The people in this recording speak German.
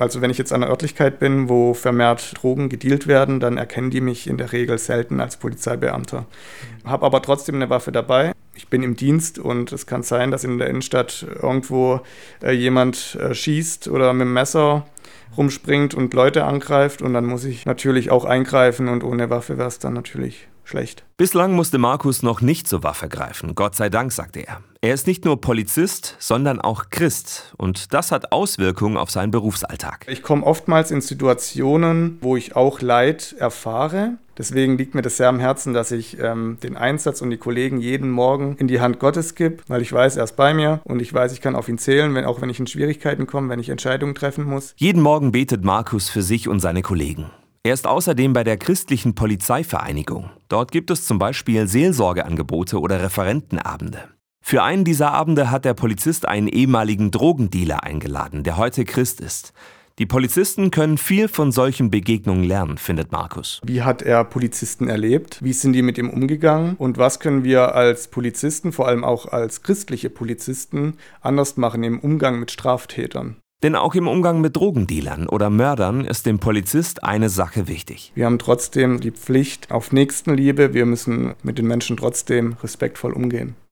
Also wenn ich jetzt an einer Örtlichkeit bin, wo vermehrt Drogen gedealt werden, dann erkennen die mich in der Regel selten als Polizeibeamter. Habe aber trotzdem eine Waffe dabei. Ich bin im Dienst und es kann sein, dass in der Innenstadt irgendwo äh, jemand äh, schießt oder mit dem Messer rumspringt und Leute angreift und dann muss ich natürlich auch eingreifen und ohne Waffe wäre es dann natürlich schlecht. Bislang musste Markus noch nicht zur Waffe greifen, Gott sei Dank, sagte er. Er ist nicht nur Polizist, sondern auch Christ und das hat Auswirkungen auf seinen Berufsalltag. Ich komme oftmals in Situationen, wo ich auch Leid erfahre. Deswegen liegt mir das sehr am Herzen, dass ich ähm, den Einsatz und die Kollegen jeden Morgen in die Hand Gottes gebe, weil ich weiß, er ist bei mir und ich weiß, ich kann auf ihn zählen, wenn, auch wenn ich in Schwierigkeiten komme, wenn ich Entscheidungen treffen muss. Jeden Morgen betet Markus für sich und seine Kollegen. Er ist außerdem bei der christlichen Polizeivereinigung. Dort gibt es zum Beispiel Seelsorgeangebote oder Referentenabende. Für einen dieser Abende hat der Polizist einen ehemaligen Drogendealer eingeladen, der heute Christ ist. Die Polizisten können viel von solchen Begegnungen lernen, findet Markus. Wie hat er Polizisten erlebt? Wie sind die mit ihm umgegangen? Und was können wir als Polizisten, vor allem auch als christliche Polizisten, anders machen im Umgang mit Straftätern? Denn auch im Umgang mit Drogendealern oder Mördern ist dem Polizist eine Sache wichtig. Wir haben trotzdem die Pflicht auf Nächstenliebe. Wir müssen mit den Menschen trotzdem respektvoll umgehen.